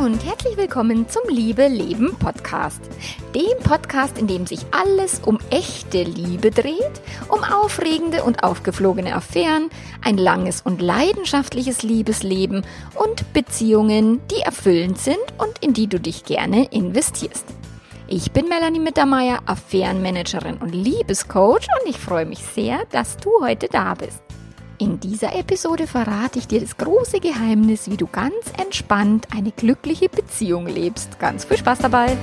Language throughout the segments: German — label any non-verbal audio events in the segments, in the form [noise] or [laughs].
und herzlich willkommen zum Liebe Leben Podcast. Dem Podcast, in dem sich alles um echte Liebe dreht, um aufregende und aufgeflogene Affären, ein langes und leidenschaftliches Liebesleben und Beziehungen, die erfüllend sind und in die du dich gerne investierst. Ich bin Melanie Mittermeier, Affärenmanagerin und Liebescoach und ich freue mich sehr, dass du heute da bist. In dieser Episode verrate ich dir das große Geheimnis, wie du ganz entspannt eine glückliche Beziehung lebst. Ganz viel Spaß dabei!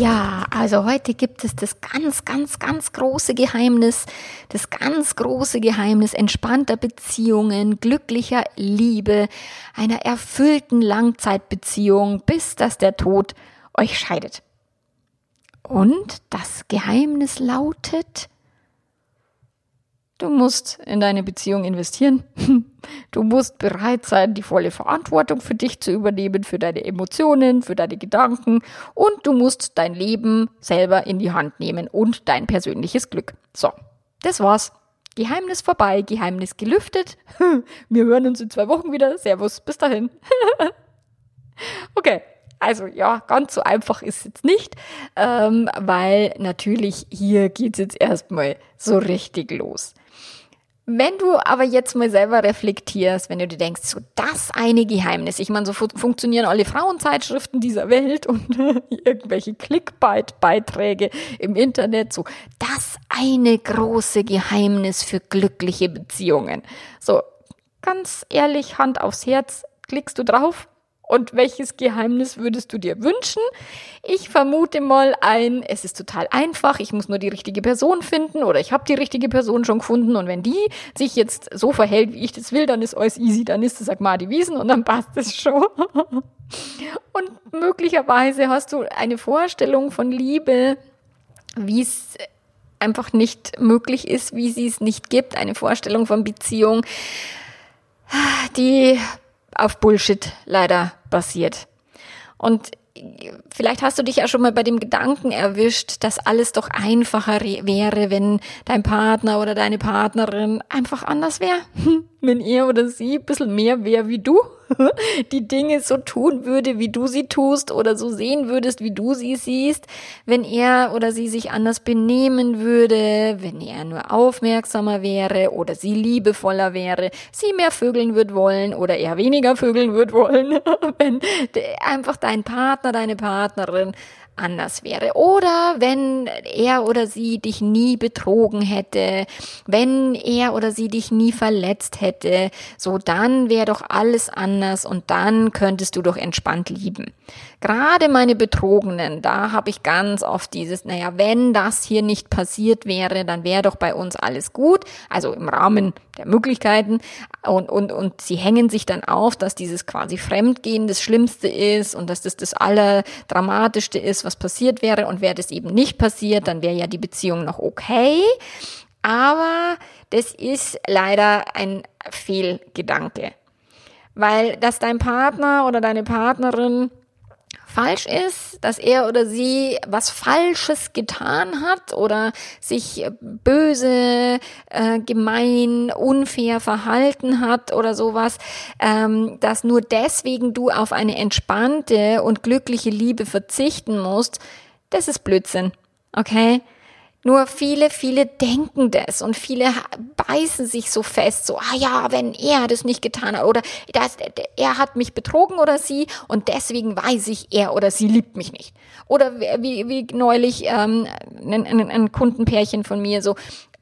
Ja, also heute gibt es das ganz, ganz, ganz große Geheimnis, das ganz große Geheimnis entspannter Beziehungen, glücklicher Liebe, einer erfüllten Langzeitbeziehung, bis dass der Tod euch scheidet. Und das Geheimnis lautet, Du musst in deine Beziehung investieren. [laughs] Du musst bereit sein, die volle Verantwortung für dich zu übernehmen, für deine Emotionen, für deine Gedanken und du musst dein Leben selber in die Hand nehmen und dein persönliches Glück. So, das war's. Geheimnis vorbei, Geheimnis gelüftet. [laughs] Wir hören uns in zwei Wochen wieder. Servus, bis dahin. [laughs] okay. Also ja, ganz so einfach ist es jetzt nicht, ähm, weil natürlich hier geht es jetzt erstmal so richtig los. Wenn du aber jetzt mal selber reflektierst, wenn du dir denkst, so das eine Geheimnis, ich meine, so fu funktionieren alle Frauenzeitschriften dieser Welt [laughs] und irgendwelche Clickbait-Beiträge im Internet, so das eine große Geheimnis für glückliche Beziehungen. So, ganz ehrlich, Hand aufs Herz, klickst du drauf? Und welches Geheimnis würdest du dir wünschen? Ich vermute mal ein, es ist total einfach, ich muss nur die richtige Person finden oder ich habe die richtige Person schon gefunden und wenn die sich jetzt so verhält, wie ich das will, dann ist alles easy, dann ist es Agmadi Wiesen und dann passt es schon. [laughs] und möglicherweise hast du eine Vorstellung von Liebe, wie es einfach nicht möglich ist, wie sie es nicht gibt, eine Vorstellung von Beziehung, die auf Bullshit leider basiert. Und vielleicht hast du dich ja schon mal bei dem Gedanken erwischt, dass alles doch einfacher wäre, wenn dein Partner oder deine Partnerin einfach anders wäre. Wenn er oder sie ein bisschen mehr wäre wie du. [laughs] die Dinge so tun würde, wie du sie tust oder so sehen würdest, wie du sie siehst, wenn er oder sie sich anders benehmen würde, wenn er nur aufmerksamer wäre oder sie liebevoller wäre, sie mehr vögeln wird wollen oder er weniger vögeln wird wollen, [laughs] wenn einfach dein Partner, deine Partnerin anders wäre. Oder wenn er oder sie dich nie betrogen hätte, wenn er oder sie dich nie verletzt hätte, so dann wäre doch alles anders und dann könntest du doch entspannt lieben. Gerade meine Betrogenen, da habe ich ganz oft dieses, naja, wenn das hier nicht passiert wäre, dann wäre doch bei uns alles gut, also im Rahmen der Möglichkeiten. Und, und, und sie hängen sich dann auf, dass dieses quasi Fremdgehen das Schlimmste ist und dass das das Allerdramatischste ist, was passiert wäre. Und wäre das eben nicht passiert, dann wäre ja die Beziehung noch okay. Aber das ist leider ein Fehlgedanke. Weil, dass dein Partner oder deine Partnerin falsch ist, dass er oder sie was Falsches getan hat oder sich böse, äh, gemein, unfair verhalten hat oder sowas, ähm, dass nur deswegen du auf eine entspannte und glückliche Liebe verzichten musst, das ist Blödsinn. Okay? Nur viele, viele denken das und viele beißen sich so fest, so, ah ja, wenn er das nicht getan hat oder das, er hat mich betrogen oder sie und deswegen weiß ich, er oder sie liebt mich nicht. Oder wie, wie neulich ähm, ein, ein, ein Kundenpärchen von mir so,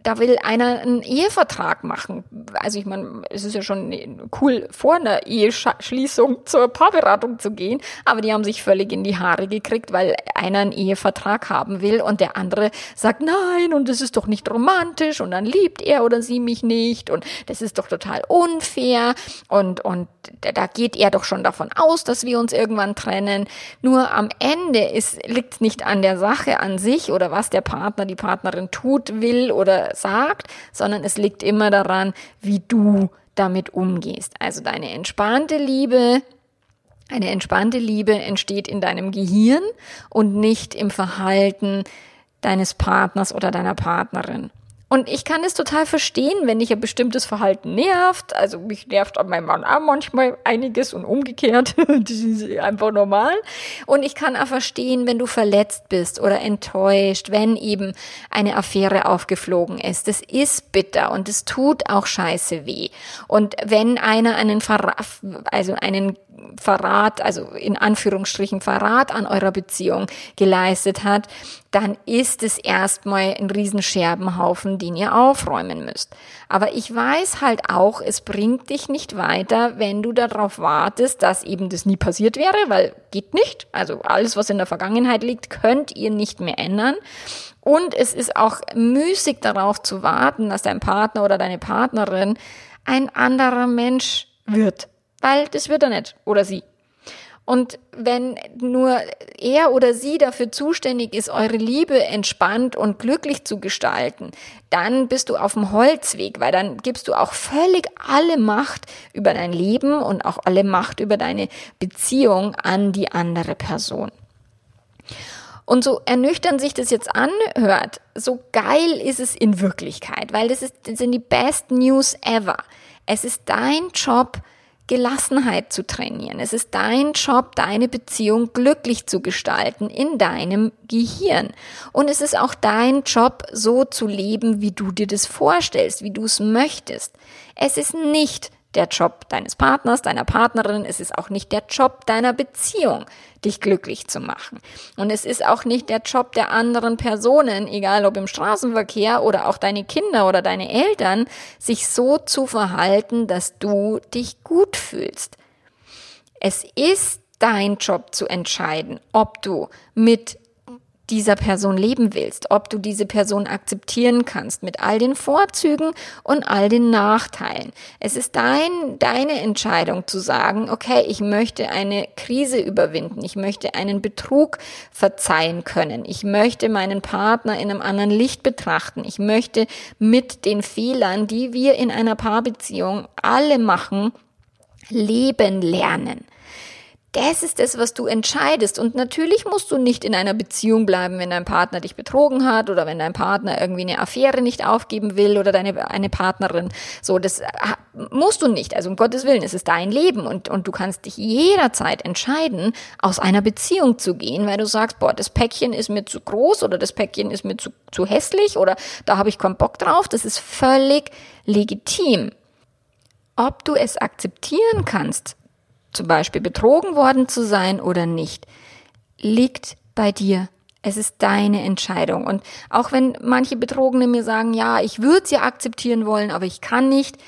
da will einer einen Ehevertrag machen. Also ich meine, es ist ja schon cool, vor einer Eheschließung zur Paarberatung zu gehen, aber die haben sich völlig in die Haare gekriegt, weil einer einen Ehevertrag haben will und der andere sagt, nein, und das ist doch nicht romantisch und dann liebt er oder sie mich nicht und das ist doch total unfair und, und da geht er doch schon davon aus, dass wir uns irgendwann trennen. Nur am Ende liegt es nicht an der Sache an sich oder was der Partner, die Partnerin tut, will oder sagt, sondern es liegt immer daran, wie du damit umgehst. Also deine entspannte Liebe, eine entspannte Liebe entsteht in deinem Gehirn und nicht im Verhalten deines Partners oder deiner Partnerin. Und ich kann es total verstehen, wenn dich ein bestimmtes Verhalten nervt. Also mich nervt an meinem Mann auch manchmal einiges und umgekehrt. [laughs] das ist einfach normal. Und ich kann auch verstehen, wenn du verletzt bist oder enttäuscht, wenn eben eine Affäre aufgeflogen ist. Das ist bitter und es tut auch scheiße weh. Und wenn einer einen Verrat, also einen Verrat, also in Anführungsstrichen Verrat an eurer Beziehung geleistet hat, dann ist es erstmal ein Riesenscherbenhaufen, den ihr aufräumen müsst. Aber ich weiß halt auch, es bringt dich nicht weiter, wenn du darauf wartest, dass eben das nie passiert wäre, weil geht nicht. Also alles, was in der Vergangenheit liegt, könnt ihr nicht mehr ändern. Und es ist auch müßig darauf zu warten, dass dein Partner oder deine Partnerin ein anderer Mensch wird weil das wird er nicht oder sie. Und wenn nur er oder sie dafür zuständig ist, eure Liebe entspannt und glücklich zu gestalten, dann bist du auf dem Holzweg, weil dann gibst du auch völlig alle Macht über dein Leben und auch alle Macht über deine Beziehung an die andere Person. Und so ernüchtern sich das jetzt anhört, so geil ist es in Wirklichkeit, weil das, ist, das sind die best news ever. Es ist dein Job, Gelassenheit zu trainieren. Es ist dein Job, deine Beziehung glücklich zu gestalten in deinem Gehirn. Und es ist auch dein Job, so zu leben, wie du dir das vorstellst, wie du es möchtest. Es ist nicht der Job deines Partners, deiner Partnerin, es ist auch nicht der Job deiner Beziehung, dich glücklich zu machen. Und es ist auch nicht der Job der anderen Personen, egal ob im Straßenverkehr oder auch deine Kinder oder deine Eltern, sich so zu verhalten, dass du dich gut fühlst. Es ist dein Job zu entscheiden, ob du mit dieser Person leben willst, ob du diese Person akzeptieren kannst mit all den Vorzügen und all den Nachteilen. Es ist dein, deine Entscheidung zu sagen, okay, ich möchte eine Krise überwinden, ich möchte einen Betrug verzeihen können, ich möchte meinen Partner in einem anderen Licht betrachten, ich möchte mit den Fehlern, die wir in einer Paarbeziehung alle machen, leben lernen. Das ist das, was du entscheidest. Und natürlich musst du nicht in einer Beziehung bleiben, wenn dein Partner dich betrogen hat oder wenn dein Partner irgendwie eine Affäre nicht aufgeben will oder deine eine Partnerin. So, das musst du nicht. Also um Gottes Willen, es ist dein Leben und, und du kannst dich jederzeit entscheiden, aus einer Beziehung zu gehen, weil du sagst, boah, das Päckchen ist mir zu groß oder das Päckchen ist mir zu, zu hässlich oder da habe ich keinen Bock drauf. Das ist völlig legitim. Ob du es akzeptieren kannst, zum Beispiel betrogen worden zu sein oder nicht, liegt bei dir. Es ist deine Entscheidung. Und auch wenn manche Betrogene mir sagen, ja, ich würde sie akzeptieren wollen, aber ich kann nicht,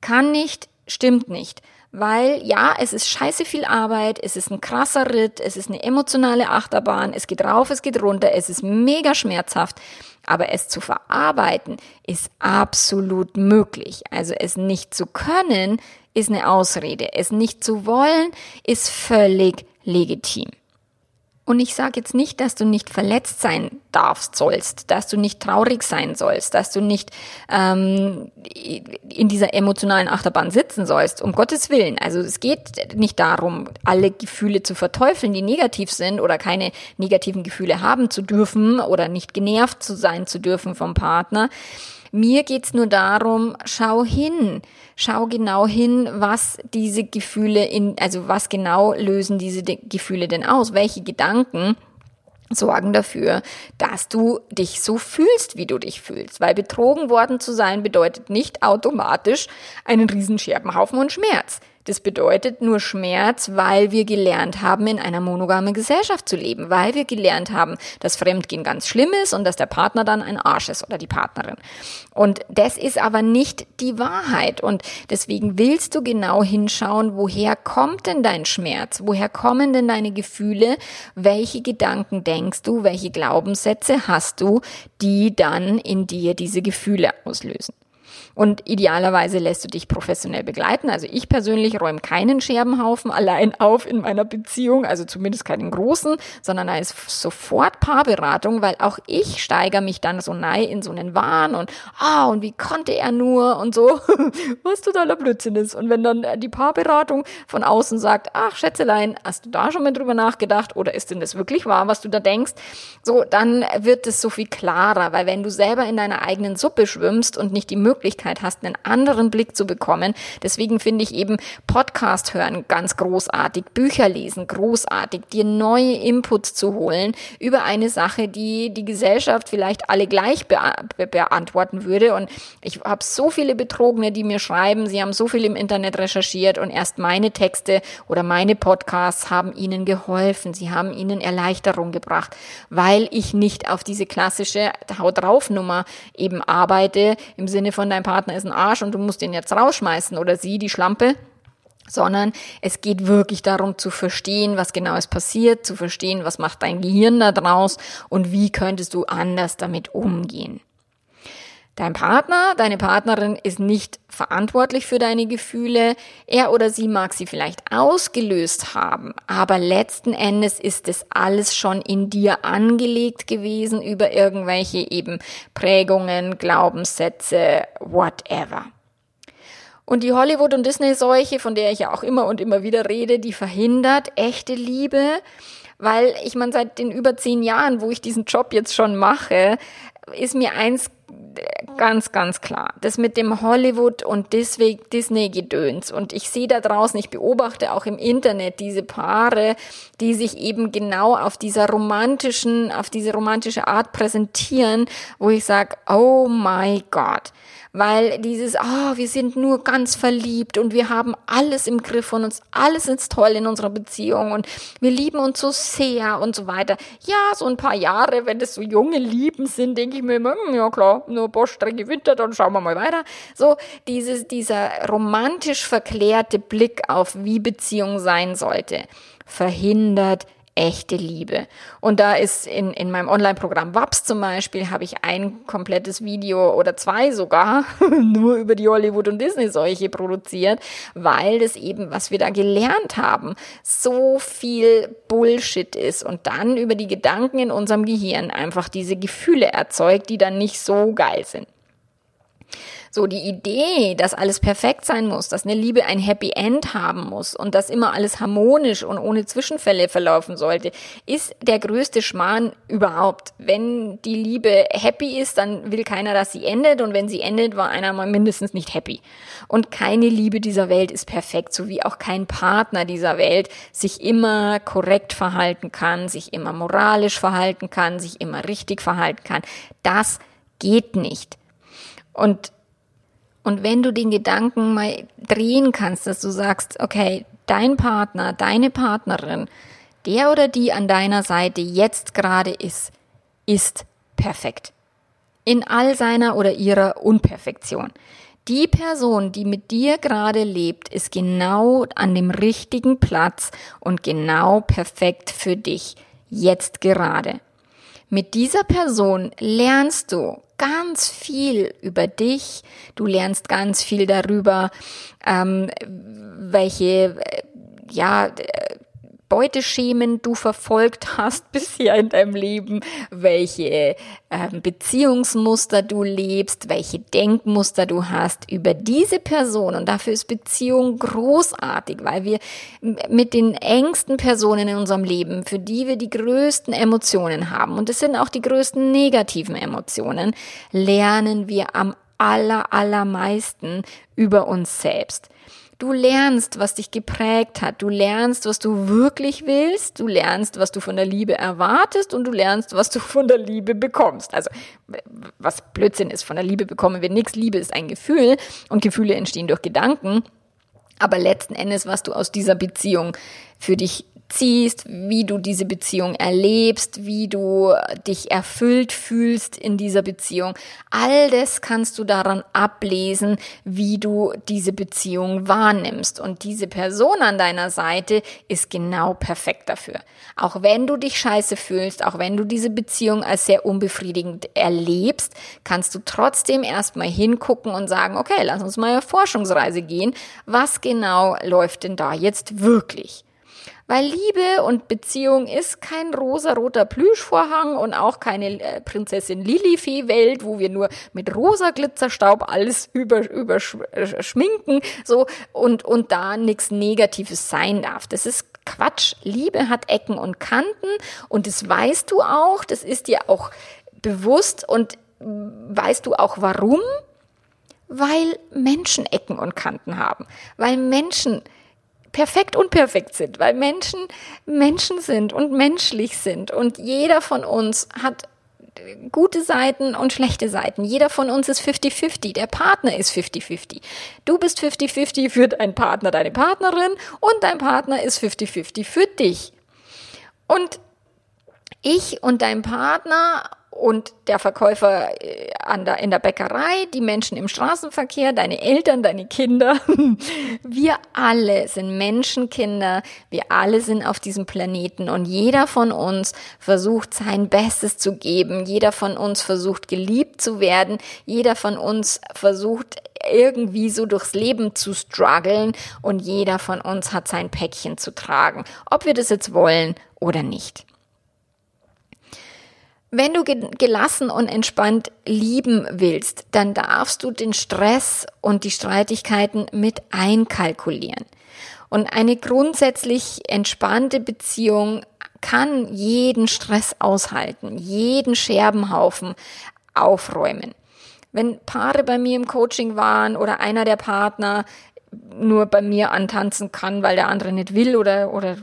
kann nicht, stimmt nicht. Weil ja, es ist scheiße viel Arbeit, es ist ein krasser Ritt, es ist eine emotionale Achterbahn, es geht rauf, es geht runter, es ist mega schmerzhaft. Aber es zu verarbeiten ist absolut möglich. Also es nicht zu können, ist eine Ausrede. Es nicht zu wollen, ist völlig legitim. Und ich sage jetzt nicht, dass du nicht verletzt sein darfst, sollst, dass du nicht traurig sein sollst, dass du nicht ähm, in dieser emotionalen Achterbahn sitzen sollst, um Gottes Willen. Also es geht nicht darum, alle Gefühle zu verteufeln, die negativ sind oder keine negativen Gefühle haben zu dürfen oder nicht genervt zu sein zu dürfen vom Partner. Mir geht's nur darum, schau hin, schau genau hin, was diese Gefühle in, also was genau lösen diese Gefühle denn aus? Welche Gedanken sorgen dafür, dass du dich so fühlst, wie du dich fühlst. Weil betrogen worden zu sein bedeutet nicht automatisch einen Riesenscherbenhaufen und Schmerz. Das bedeutet nur Schmerz, weil wir gelernt haben, in einer monogamen Gesellschaft zu leben, weil wir gelernt haben, dass Fremdgehen ganz schlimm ist und dass der Partner dann ein Arsch ist oder die Partnerin. Und das ist aber nicht die Wahrheit. Und deswegen willst du genau hinschauen, woher kommt denn dein Schmerz? Woher kommen denn deine Gefühle? Welche Gedanken denkst du? Welche Glaubenssätze hast du, die dann in dir diese Gefühle auslösen? Und idealerweise lässt du dich professionell begleiten. Also ich persönlich räume keinen Scherbenhaufen allein auf in meiner Beziehung, also zumindest keinen großen, sondern da ist sofort Paarberatung, weil auch ich steigere mich dann so nahe in so einen Wahn und ah, und wie konnte er nur und so, [laughs] was totaler Blödsinn ist. Und wenn dann die Paarberatung von außen sagt, ach Schätzelein, hast du da schon mal drüber nachgedacht oder ist denn das wirklich wahr, was du da denkst? So, dann wird es so viel klarer, weil wenn du selber in deiner eigenen Suppe schwimmst und nicht die Möglichkeit hast, einen anderen Blick zu bekommen, deswegen finde ich eben Podcast hören ganz großartig, Bücher lesen großartig, dir neue Inputs zu holen über eine Sache, die die Gesellschaft vielleicht alle gleich be be beantworten würde. Und ich habe so viele Betrogene, die mir schreiben, sie haben so viel im Internet recherchiert und erst meine Texte oder meine Podcasts haben ihnen geholfen, sie haben ihnen Erleichterung gebracht, weil ich nicht auf diese klassische Haut drauf Nummer eben arbeite im Sinne von dein Partner ist ein Arsch und du musst ihn jetzt rausschmeißen oder sie die Schlampe sondern es geht wirklich darum zu verstehen, was genau ist passiert, zu verstehen, was macht dein Gehirn da draus und wie könntest du anders damit umgehen. Dein Partner, deine Partnerin ist nicht verantwortlich für deine Gefühle. Er oder sie mag sie vielleicht ausgelöst haben, aber letzten Endes ist es alles schon in dir angelegt gewesen über irgendwelche eben Prägungen, Glaubenssätze, whatever. Und die Hollywood- und Disney-Seuche, von der ich ja auch immer und immer wieder rede, die verhindert echte Liebe, weil ich meine, seit den über zehn Jahren, wo ich diesen Job jetzt schon mache, ist mir eins ganz, ganz klar. Das mit dem Hollywood und Disney-Gedöns. Und ich sehe da draußen, ich beobachte auch im Internet diese Paare, die sich eben genau auf dieser romantischen, auf diese romantische Art präsentieren, wo ich sage, oh my God weil dieses, oh, wir sind nur ganz verliebt und wir haben alles im Griff und uns alles ist toll in unserer Beziehung und wir lieben uns so sehr und so weiter. Ja, so ein paar Jahre, wenn das so junge Lieben sind, denke ich mir immer, hm, ja klar, nur ein paar Strecke Winter, dann schauen wir mal weiter. So dieses, dieser romantisch verklärte Blick auf, wie Beziehung sein sollte, verhindert echte Liebe. Und da ist in, in meinem Online-Programm WAPS zum Beispiel, habe ich ein komplettes Video oder zwei sogar [laughs] nur über die Hollywood- und Disney-Seuche produziert, weil das eben, was wir da gelernt haben, so viel Bullshit ist und dann über die Gedanken in unserem Gehirn einfach diese Gefühle erzeugt, die dann nicht so geil sind. So die Idee, dass alles perfekt sein muss, dass eine Liebe ein Happy End haben muss und dass immer alles harmonisch und ohne Zwischenfälle verlaufen sollte, ist der größte Schmarrn überhaupt. Wenn die Liebe happy ist, dann will keiner, dass sie endet und wenn sie endet, war einer mal mindestens nicht happy. Und keine Liebe dieser Welt ist perfekt, so wie auch kein Partner dieser Welt sich immer korrekt verhalten kann, sich immer moralisch verhalten kann, sich immer richtig verhalten kann. Das geht nicht. Und und wenn du den Gedanken mal drehen kannst, dass du sagst, okay, dein Partner, deine Partnerin, der oder die an deiner Seite jetzt gerade ist, ist perfekt. In all seiner oder ihrer Unperfektion. Die Person, die mit dir gerade lebt, ist genau an dem richtigen Platz und genau perfekt für dich. Jetzt gerade. Mit dieser Person lernst du ganz viel über dich, du lernst ganz viel darüber, ähm, welche, äh, ja, Beuteschemen du verfolgt hast [laughs] bisher in deinem Leben, welche äh, Beziehungsmuster du lebst, welche Denkmuster du hast über diese Person. Und dafür ist Beziehung großartig, weil wir mit den engsten Personen in unserem Leben, für die wir die größten Emotionen haben, und es sind auch die größten negativen Emotionen, lernen wir am aller, allermeisten über uns selbst. Du lernst, was dich geprägt hat. Du lernst, was du wirklich willst. Du lernst, was du von der Liebe erwartest und du lernst, was du von der Liebe bekommst. Also, was Blödsinn ist, von der Liebe bekommen wir nichts. Liebe ist ein Gefühl und Gefühle entstehen durch Gedanken. Aber letzten Endes, was du aus dieser Beziehung für dich ziehst, wie du diese Beziehung erlebst, wie du dich erfüllt fühlst in dieser Beziehung. All das kannst du daran ablesen, wie du diese Beziehung wahrnimmst. Und diese Person an deiner Seite ist genau perfekt dafür. Auch wenn du dich scheiße fühlst, auch wenn du diese Beziehung als sehr unbefriedigend erlebst, kannst du trotzdem erstmal hingucken und sagen, okay, lass uns mal auf Forschungsreise gehen. Was genau läuft denn da jetzt wirklich? Weil Liebe und Beziehung ist kein rosa-roter Plüschvorhang und auch keine äh, Prinzessin Lilifee-Welt, wo wir nur mit rosa Glitzerstaub alles überschminken, über so, und, und da nichts Negatives sein darf. Das ist Quatsch. Liebe hat Ecken und Kanten und das weißt du auch, das ist dir auch bewusst und weißt du auch warum? Weil Menschen Ecken und Kanten haben, weil Menschen perfekt und perfekt sind, weil Menschen Menschen sind und menschlich sind und jeder von uns hat gute Seiten und schlechte Seiten. Jeder von uns ist 50-50. Der Partner ist 50-50. Du bist 50-50 für deinen Partner, deine Partnerin und dein Partner ist 50-50 für dich. Und ich und dein Partner und der Verkäufer äh, an der, in der Bäckerei, die Menschen im Straßenverkehr, deine Eltern, deine Kinder. [laughs] Wir alle sind Menschenkinder. Wir alle sind auf diesem Planeten und jeder von uns versucht sein Bestes zu geben. Jeder von uns versucht geliebt zu werden. Jeder von uns versucht irgendwie so durchs Leben zu strugglen und jeder von uns hat sein Päckchen zu tragen. Ob wir das jetzt wollen oder nicht. Wenn du gelassen und entspannt lieben willst, dann darfst du den Stress und die Streitigkeiten mit einkalkulieren. Und eine grundsätzlich entspannte Beziehung kann jeden Stress aushalten, jeden Scherbenhaufen aufräumen. Wenn Paare bei mir im Coaching waren oder einer der Partner nur bei mir antanzen kann, weil der andere nicht will oder, oder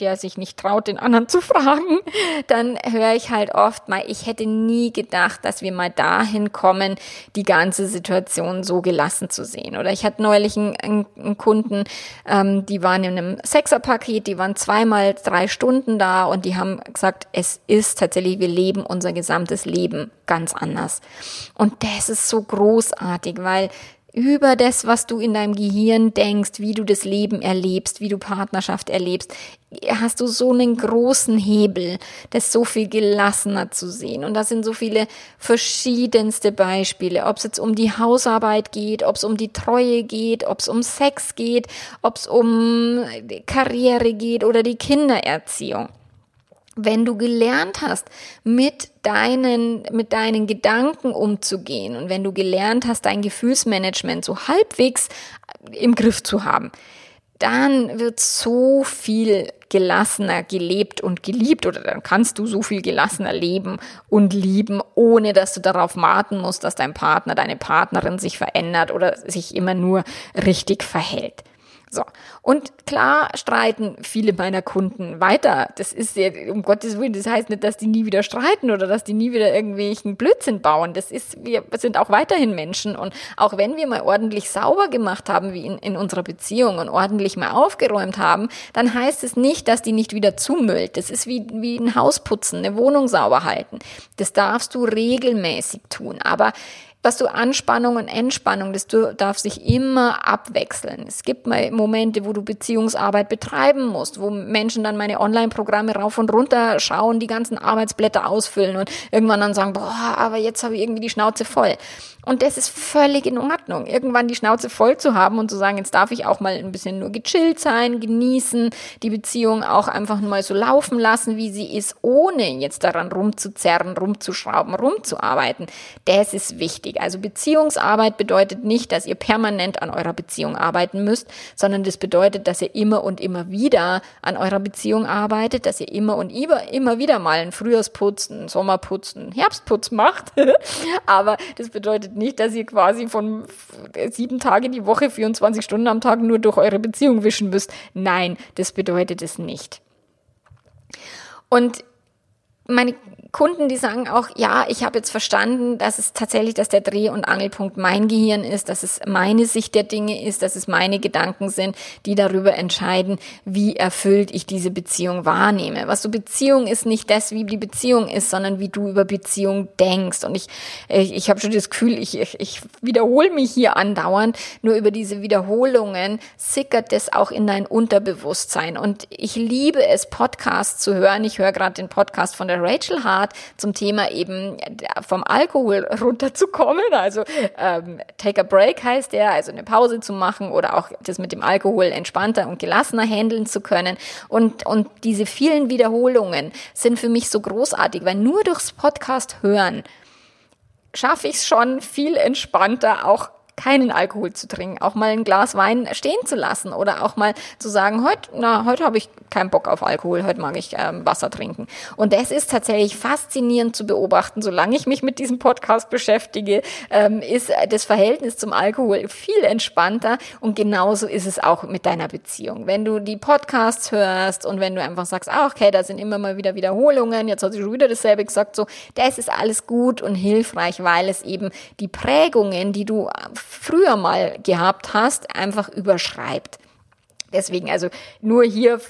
der sich nicht traut, den anderen zu fragen, [laughs] dann höre ich halt oft mal, ich hätte nie gedacht, dass wir mal dahin kommen, die ganze Situation so gelassen zu sehen. Oder ich hatte neulich einen, einen Kunden, ähm, die waren in einem Sechserpaket, die waren zweimal drei Stunden da und die haben gesagt, es ist tatsächlich, wir leben unser gesamtes Leben ganz anders. Und das ist so großartig, weil über das, was du in deinem Gehirn denkst, wie du das Leben erlebst, wie du Partnerschaft erlebst, hast du so einen großen Hebel, das so viel gelassener zu sehen. Und da sind so viele verschiedenste Beispiele, ob es jetzt um die Hausarbeit geht, ob es um die Treue geht, ob es um Sex geht, ob es um Karriere geht oder die Kindererziehung wenn du gelernt hast, mit deinen, mit deinen Gedanken umzugehen und wenn du gelernt hast, dein Gefühlsmanagement so halbwegs im Griff zu haben, dann wird so viel gelassener gelebt und geliebt oder dann kannst du so viel gelassener leben und lieben, ohne dass du darauf warten musst, dass dein Partner, deine Partnerin sich verändert oder sich immer nur richtig verhält. So. Und klar streiten viele meiner Kunden weiter. Das ist ja, um Gottes Willen, das heißt nicht, dass die nie wieder streiten oder dass die nie wieder irgendwelchen Blödsinn bauen. Das ist, wir sind auch weiterhin Menschen. Und auch wenn wir mal ordentlich sauber gemacht haben, wie in, in unserer Beziehung und ordentlich mal aufgeräumt haben, dann heißt es nicht, dass die nicht wieder zumüllt. Das ist wie, wie ein Haus putzen, eine Wohnung sauber halten. Das darfst du regelmäßig tun. Aber was du Anspannung und Entspannung, das darf sich immer abwechseln. Es gibt mal Momente, wo du Beziehungsarbeit betreiben musst, wo Menschen dann meine Online-Programme rauf und runter schauen, die ganzen Arbeitsblätter ausfüllen und irgendwann dann sagen, boah, aber jetzt habe ich irgendwie die Schnauze voll. Und das ist völlig in Ordnung, irgendwann die Schnauze voll zu haben und zu sagen, jetzt darf ich auch mal ein bisschen nur gechillt sein, genießen, die Beziehung auch einfach mal so laufen lassen, wie sie ist, ohne jetzt daran rumzuzerren, rumzuschrauben, rumzuarbeiten. Das ist wichtig. Also Beziehungsarbeit bedeutet nicht, dass ihr permanent an eurer Beziehung arbeiten müsst, sondern das bedeutet, dass ihr immer und immer wieder an eurer Beziehung arbeitet, dass ihr immer und immer, immer wieder mal einen Frühjahrsputz, einen Sommerputz, einen Herbstputz macht. [laughs] Aber das bedeutet nicht, dass ihr quasi von sieben Tage die Woche, 24 Stunden am Tag nur durch eure Beziehung wischen müsst. Nein, das bedeutet es nicht. Und meine Kunden, die sagen auch, ja, ich habe jetzt verstanden, dass es tatsächlich, dass der Dreh- und Angelpunkt mein Gehirn ist, dass es meine Sicht der Dinge ist, dass es meine Gedanken sind, die darüber entscheiden, wie erfüllt ich diese Beziehung wahrnehme. Was so Beziehung ist nicht das, wie die Beziehung ist, sondern wie du über Beziehung denkst. Und ich, ich, ich habe schon das Gefühl, ich, ich, ich wiederhole mich hier andauernd, nur über diese Wiederholungen sickert das auch in dein Unterbewusstsein. Und ich liebe es, Podcasts zu hören. Ich höre gerade den Podcast von der Rachel Hart Art zum Thema eben vom Alkohol [laughs] runterzukommen. Also ähm, Take a Break heißt der, also eine Pause zu machen oder auch das mit dem Alkohol entspannter und gelassener handeln zu können. Und, und diese vielen Wiederholungen sind für mich so großartig, weil nur durchs Podcast hören schaffe ich es schon viel entspannter auch keinen Alkohol zu trinken, auch mal ein Glas Wein stehen zu lassen oder auch mal zu sagen, heute, na, heute habe ich keinen Bock auf Alkohol, heute mag ich ähm, Wasser trinken. Und das ist tatsächlich faszinierend zu beobachten. Solange ich mich mit diesem Podcast beschäftige, ähm, ist das Verhältnis zum Alkohol viel entspannter und genauso ist es auch mit deiner Beziehung. Wenn du die Podcasts hörst und wenn du einfach sagst, ah, okay, da sind immer mal wieder Wiederholungen, jetzt hat sie schon wieder dasselbe gesagt, so, das ist alles gut und hilfreich, weil es eben die Prägungen, die du früher mal gehabt hast, einfach überschreibt. Deswegen, also nur hier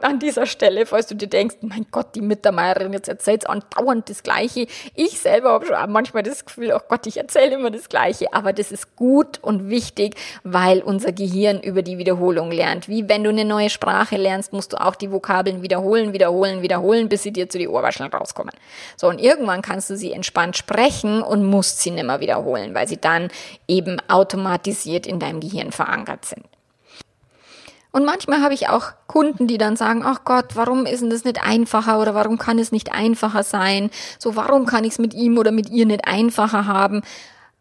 an dieser Stelle, falls du dir denkst, mein Gott, die Mittermeierin, jetzt erzählt andauernd das Gleiche. Ich selber habe schon manchmal das Gefühl, oh Gott, ich erzähle immer das Gleiche. Aber das ist gut und wichtig, weil unser Gehirn über die Wiederholung lernt. Wie wenn du eine neue Sprache lernst, musst du auch die Vokabeln wiederholen, wiederholen, wiederholen, bis sie dir zu die Ohrwascheln rauskommen. So, und irgendwann kannst du sie entspannt sprechen und musst sie nimmer wiederholen, weil sie dann eben automatisiert in deinem Gehirn verankert sind. Und manchmal habe ich auch Kunden, die dann sagen, ach Gott, warum ist denn das nicht einfacher oder warum kann es nicht einfacher sein? So, warum kann ich es mit ihm oder mit ihr nicht einfacher haben?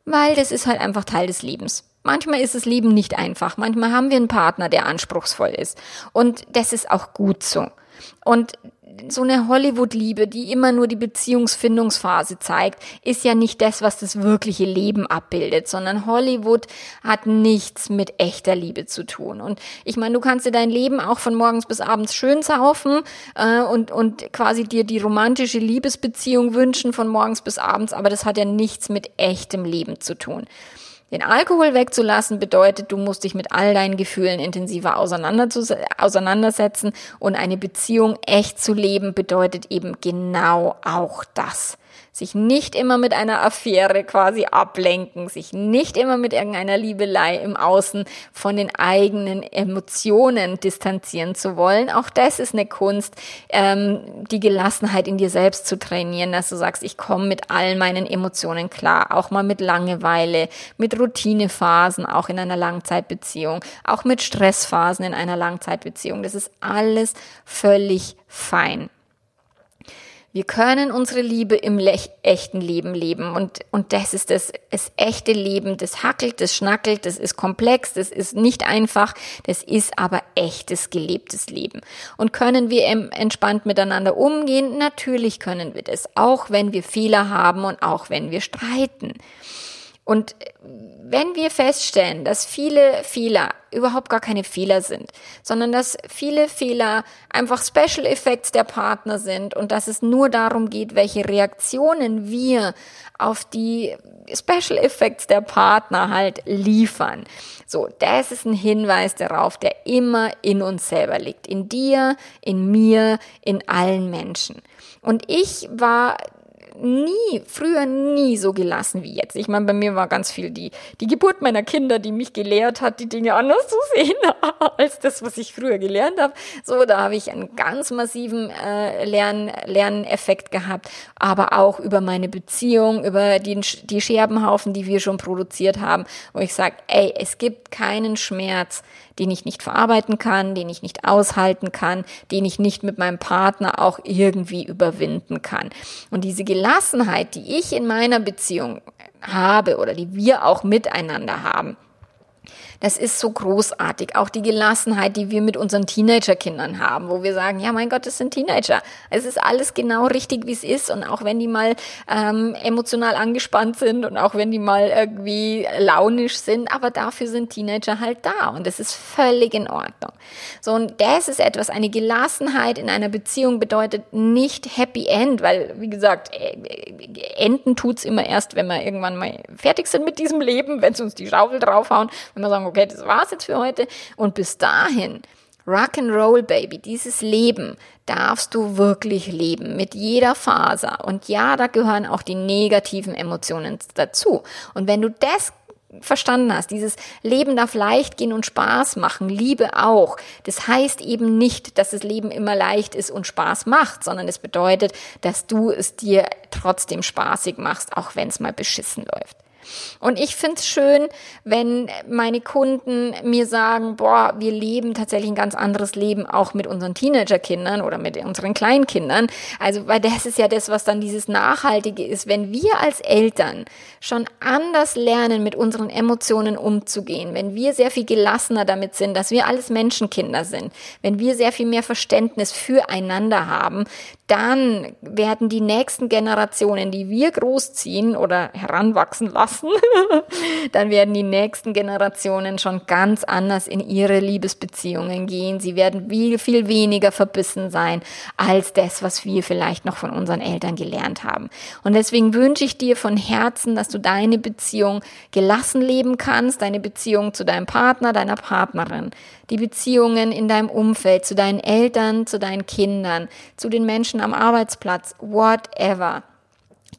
Weil das ist halt einfach Teil des Lebens. Manchmal ist das Leben nicht einfach. Manchmal haben wir einen Partner, der anspruchsvoll ist. Und das ist auch gut so. Und so eine Hollywood-Liebe, die immer nur die Beziehungsfindungsphase zeigt, ist ja nicht das, was das wirkliche Leben abbildet, sondern Hollywood hat nichts mit echter Liebe zu tun. Und ich meine, du kannst dir dein Leben auch von morgens bis abends schön saufen äh, und, und quasi dir die romantische Liebesbeziehung wünschen von morgens bis abends, aber das hat ja nichts mit echtem Leben zu tun. Den Alkohol wegzulassen bedeutet, du musst dich mit all deinen Gefühlen intensiver auseinandersetzen und eine Beziehung echt zu leben bedeutet eben genau auch das sich nicht immer mit einer Affäre quasi ablenken, sich nicht immer mit irgendeiner Liebelei im Außen von den eigenen Emotionen distanzieren zu wollen. Auch das ist eine Kunst, ähm, die Gelassenheit in dir selbst zu trainieren, dass du sagst, ich komme mit all meinen Emotionen klar, auch mal mit Langeweile, mit Routinephasen, auch in einer Langzeitbeziehung, auch mit Stressphasen in einer Langzeitbeziehung. Das ist alles völlig fein. Wir können unsere Liebe im echten Leben leben und, und das ist das, das echte Leben. Das hackelt, das schnackelt, das ist komplex, das ist nicht einfach, das ist aber echtes, gelebtes Leben. Und können wir entspannt miteinander umgehen? Natürlich können wir das, auch wenn wir Fehler haben und auch wenn wir streiten. Und wenn wir feststellen, dass viele Fehler überhaupt gar keine Fehler sind, sondern dass viele Fehler einfach Special Effects der Partner sind und dass es nur darum geht, welche Reaktionen wir auf die Special Effects der Partner halt liefern. So, das ist ein Hinweis darauf, der immer in uns selber liegt. In dir, in mir, in allen Menschen. Und ich war nie, früher nie so gelassen wie jetzt. Ich meine, bei mir war ganz viel die, die Geburt meiner Kinder, die mich gelehrt hat, die Dinge anders zu sehen, [laughs] als das, was ich früher gelernt habe. So, da habe ich einen ganz massiven äh, Lern, Lerneffekt gehabt, aber auch über meine Beziehung, über die, die Scherbenhaufen, die wir schon produziert haben, wo ich sage, ey, es gibt keinen Schmerz, den ich nicht verarbeiten kann, den ich nicht aushalten kann, den ich nicht mit meinem Partner auch irgendwie überwinden kann. Und diese Gelassenheit, die ich in meiner Beziehung habe oder die wir auch miteinander haben, Das ist so großartig. Auch die Gelassenheit, die wir mit unseren Teenagerkindern haben, wo wir sagen, ja, mein Gott, das sind Teenager. Es ist alles genau richtig, wie es ist. Und auch wenn die mal ähm, emotional angespannt sind und auch wenn die mal irgendwie launisch sind, aber dafür sind Teenager halt da. Und das ist völlig in Ordnung. So, und das ist etwas, eine Gelassenheit in einer Beziehung bedeutet nicht Happy End, weil, wie gesagt, äh, enden tut's immer erst, wenn wir irgendwann mal fertig sind mit diesem Leben, wenn sie uns die Schaufel draufhauen, wenn wir sagen, okay, das war's jetzt für heute. Und bis dahin, Rock'n'Roll Baby, dieses Leben darfst du wirklich leben mit jeder Faser. Und ja, da gehören auch die negativen Emotionen dazu. Und wenn du das verstanden hast, dieses Leben darf leicht gehen und Spaß machen, Liebe auch. Das heißt eben nicht, dass das Leben immer leicht ist und Spaß macht, sondern es bedeutet, dass du es dir trotzdem spaßig machst, auch wenn es mal beschissen läuft. Und ich finde es schön, wenn meine Kunden mir sagen, boah, wir leben tatsächlich ein ganz anderes Leben auch mit unseren Teenagerkindern oder mit unseren Kleinkindern. Also, weil das ist ja das, was dann dieses Nachhaltige ist. Wenn wir als Eltern schon anders lernen, mit unseren Emotionen umzugehen, wenn wir sehr viel gelassener damit sind, dass wir alles Menschenkinder sind, wenn wir sehr viel mehr Verständnis füreinander haben, dann werden die nächsten Generationen, die wir großziehen oder heranwachsen lassen, [laughs] dann werden die nächsten Generationen schon ganz anders in ihre Liebesbeziehungen gehen. Sie werden viel, viel weniger verbissen sein als das, was wir vielleicht noch von unseren Eltern gelernt haben. Und deswegen wünsche ich dir von Herzen, dass du deine Beziehung gelassen leben kannst, deine Beziehung zu deinem Partner, deiner Partnerin, die Beziehungen in deinem Umfeld, zu deinen Eltern, zu deinen Kindern, zu den Menschen am Arbeitsplatz, whatever.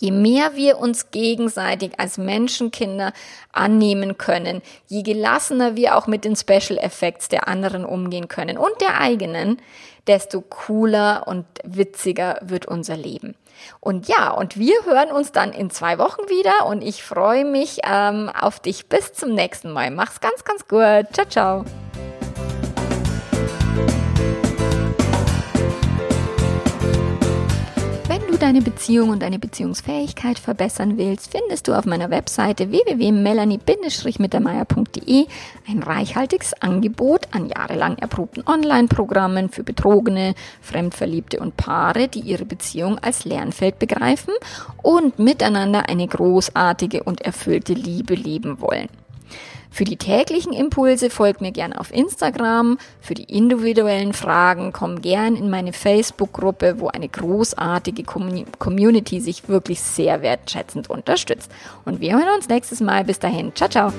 Je mehr wir uns gegenseitig als Menschenkinder annehmen können, je gelassener wir auch mit den Special Effects der anderen umgehen können und der eigenen, desto cooler und witziger wird unser Leben. Und ja, und wir hören uns dann in zwei Wochen wieder und ich freue mich ähm, auf dich. Bis zum nächsten Mal. Mach's ganz, ganz gut. Ciao, ciao. Deine Beziehung und deine Beziehungsfähigkeit verbessern willst, findest du auf meiner Webseite www.melanie-mittermeier.de ein reichhaltiges Angebot an jahrelang erprobten Online-Programmen für Betrogene, Fremdverliebte und Paare, die ihre Beziehung als Lernfeld begreifen und miteinander eine großartige und erfüllte Liebe leben wollen. Für die täglichen Impulse folgt mir gern auf Instagram. Für die individuellen Fragen komm gern in meine Facebook-Gruppe, wo eine großartige Community sich wirklich sehr wertschätzend unterstützt. Und wir hören uns nächstes Mal. Bis dahin. Ciao, ciao.